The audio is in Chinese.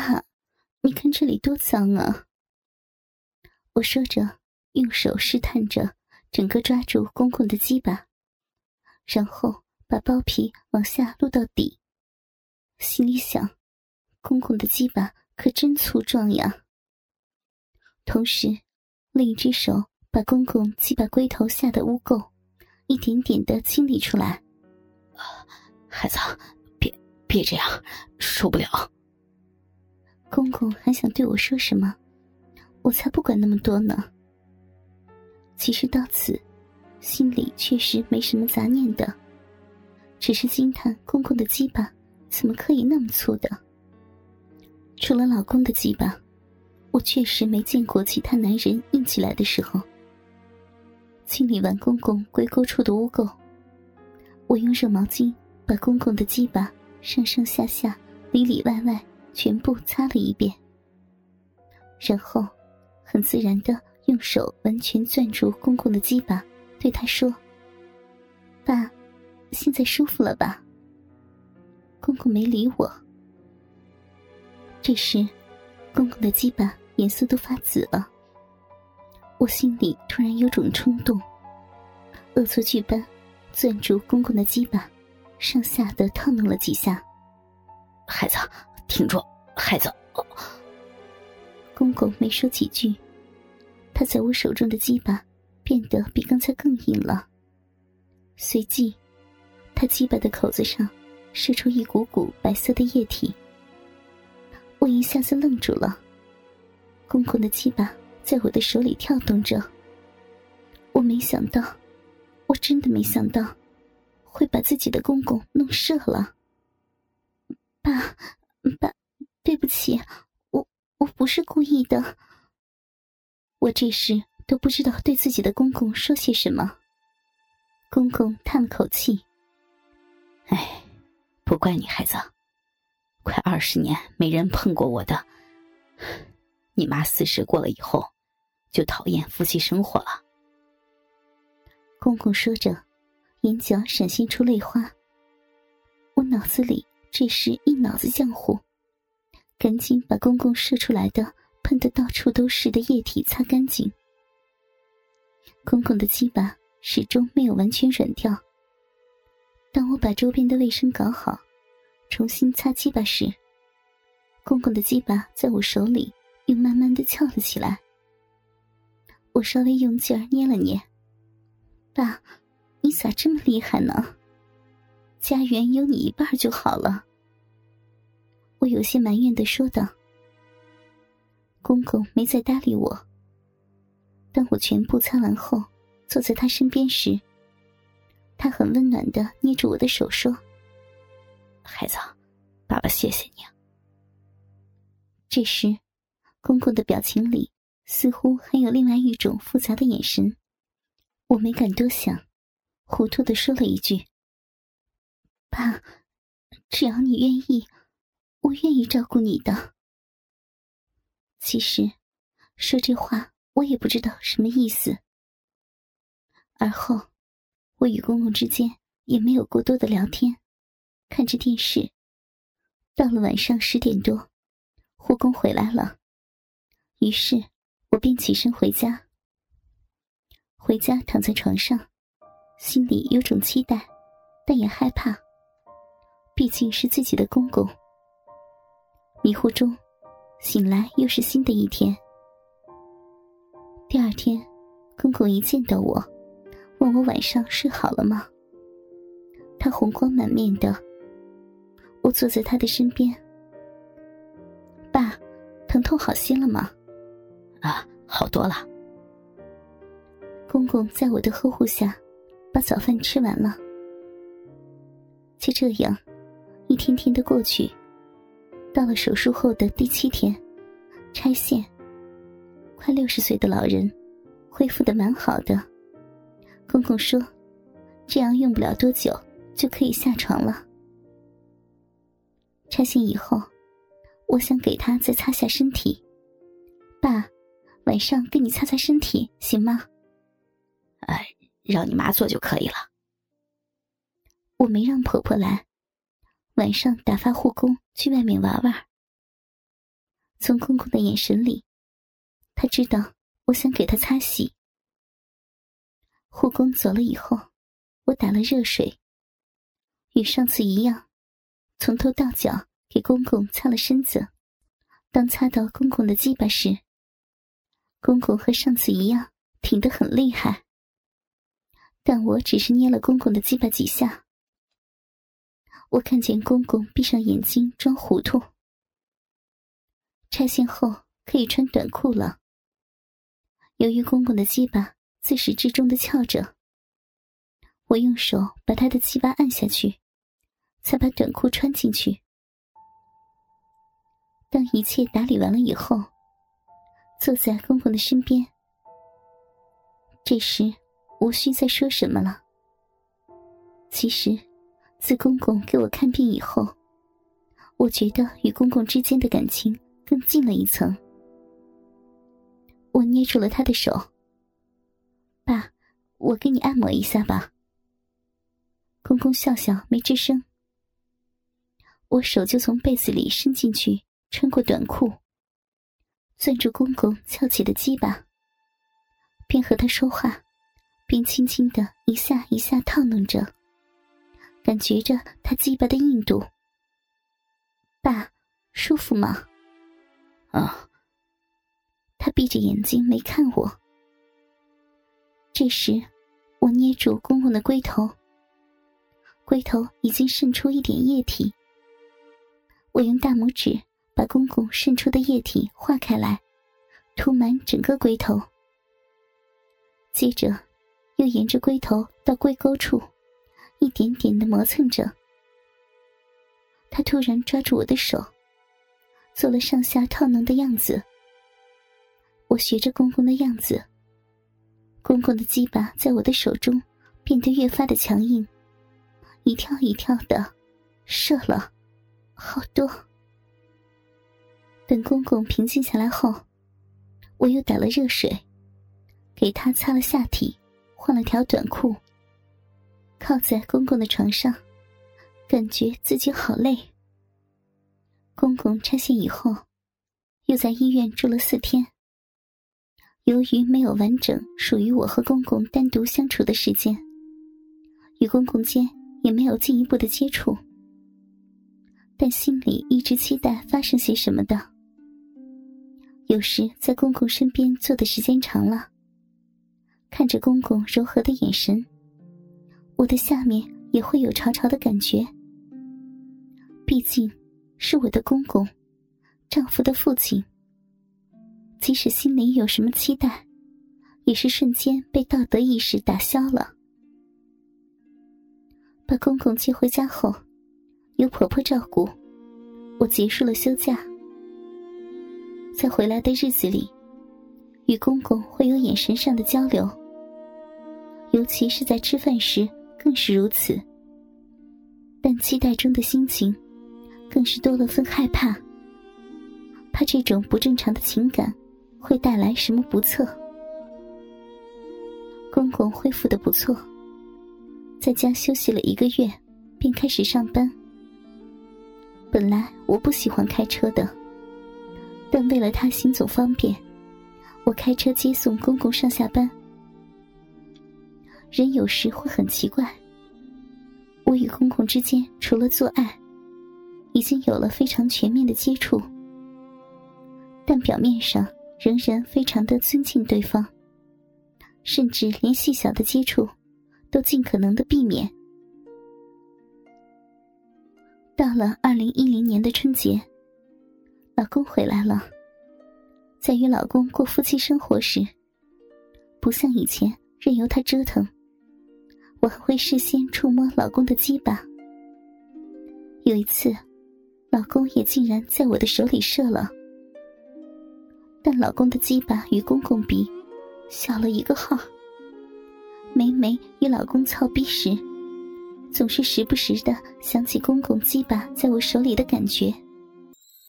爸，你看这里多脏啊！我说着，用手试探着，整个抓住公公的鸡巴，然后把包皮往下撸到底。心里想，公公的鸡巴可真粗壮呀。同时，另一只手把公公鸡巴龟头下的污垢一点点的清理出来。孩子，别别这样，受不了。公公还想对我说什么，我才不管那么多呢。其实到此，心里确实没什么杂念的，只是惊叹公公的鸡巴怎么可以那么粗的。除了老公的鸡巴，我确实没见过其他男人硬起来的时候。清理完公公龟沟处的污垢，我用热毛巾把公公的鸡巴上上下下、里里外外。全部擦了一遍，然后很自然的用手完全攥住公公的鸡巴，对他说：“爸，现在舒服了吧？”公公没理我。这时，公公的鸡巴颜色都发紫了，我心里突然有种冲动，恶作剧般攥住公公的鸡巴，上下的套弄了几下。孩子。挺住，孩子！公公没说几句，他在我手中的鸡巴变得比刚才更硬了。随即，他鸡巴的口子上射出一股股白色的液体。我一下子愣住了。公公的鸡巴在我的手里跳动着，我没想到，我真的没想到，会把自己的公公弄射了。爸。爸，对不起，我我不是故意的。我这时都不知道对自己的公公说些什么。公公叹了口气：“哎，不怪你，孩子，快二十年没人碰过我的。你妈四十过了以后，就讨厌夫妻生活了。”公公说着，眼角闪现出泪花。我脑子里。这时一脑子浆糊，赶紧把公公射出来的喷得到处都是的液体擦干净。公公的鸡巴始终没有完全软掉。当我把周边的卫生搞好，重新擦鸡巴时，公公的鸡巴在我手里又慢慢的翘了起来。我稍微用劲儿捏了捏，爸，你咋这么厉害呢？家园有你一半就好了。我有些埋怨的说道。公公没再搭理我。当我全部擦完后，坐在他身边时，他很温暖的捏住我的手说：“孩子，爸爸谢谢你。”这时，公公的表情里似乎还有另外一种复杂的眼神。我没敢多想，糊涂的说了一句。爸，只要你愿意，我愿意照顾你的。其实，说这话我也不知道什么意思。而后，我与公公之间也没有过多的聊天，看着电视。到了晚上十点多，护工回来了，于是我便起身回家。回家躺在床上，心里有种期待，但也害怕。毕竟是自己的公公。迷糊中，醒来又是新的一天。第二天，公公一见到我，问我晚上睡好了吗？他红光满面的。我坐在他的身边。爸，疼痛好些了吗？啊，好多了。公公在我的呵护下，把早饭吃完了。就这样。一天天的过去，到了手术后的第七天，拆线。快六十岁的老人，恢复的蛮好的。公公说，这样用不了多久就可以下床了。拆线以后，我想给他再擦下身体。爸，晚上给你擦擦身体行吗？哎，让你妈做就可以了。我没让婆婆来。晚上打发护工去外面玩玩。从公公的眼神里，他知道我想给他擦洗。护工走了以后，我打了热水，与上次一样，从头到脚给公公擦了身子。当擦到公公的鸡巴时，公公和上次一样挺得很厉害，但我只是捏了公公的鸡巴几下。我看见公公闭上眼睛装糊涂。拆线后可以穿短裤了。由于公公的鸡巴自始至终的翘着，我用手把他的鸡巴按下去，才把短裤穿进去。当一切打理完了以后，坐在公公的身边。这时无需再说什么了。其实。自公公给我看病以后，我觉得与公公之间的感情更近了一层。我捏住了他的手，爸，我给你按摩一下吧。公公笑笑没吱声。我手就从被子里伸进去，穿过短裤，攥住公公翘起的鸡巴，边和他说话，边轻轻的一下一下套弄着。感觉着他鸡巴的硬度，爸，舒服吗？啊。他闭着眼睛没看我。这时，我捏住公公的龟头，龟头已经渗出一点液体。我用大拇指把公公渗出的液体化开来，涂满整个龟头。接着，又沿着龟头到龟沟处。一点点的磨蹭着，他突然抓住我的手，做了上下套弄的样子。我学着公公的样子，公公的鸡巴在我的手中变得越发的强硬，一跳一跳的射了，好多。等公公平静下来后，我又打了热水，给他擦了下体，换了条短裤。靠在公公的床上，感觉自己好累。公公拆线以后，又在医院住了四天。由于没有完整属于我和公公单独相处的时间，与公公间也没有进一步的接触，但心里一直期待发生些什么的。有时在公公身边坐的时间长了，看着公公柔和的眼神。我的下面也会有潮潮的感觉，毕竟是我的公公，丈夫的父亲。即使心里有什么期待，也是瞬间被道德意识打消了。把公公接回家后，由婆婆照顾，我结束了休假。在回来的日子里，与公公会有眼神上的交流，尤其是在吃饭时。更是如此，但期待中的心情，更是多了份害怕。怕这种不正常的情感，会带来什么不测。公公恢复的不错，在家休息了一个月，便开始上班。本来我不喜欢开车的，但为了他行走方便，我开车接送公公上下班。人有时会很奇怪。我与公公之间除了做爱，已经有了非常全面的接触，但表面上仍然非常的尊敬对方，甚至连细小的接触都尽可能的避免。到了二零一零年的春节，老公回来了，在与老公过夫妻生活时，不像以前任由他折腾。我还会事先触摸老公的鸡巴。有一次，老公也竟然在我的手里射了。但老公的鸡巴与公公比，小了一个号。每每与老公操逼时，总是时不时的想起公公鸡巴在我手里的感觉。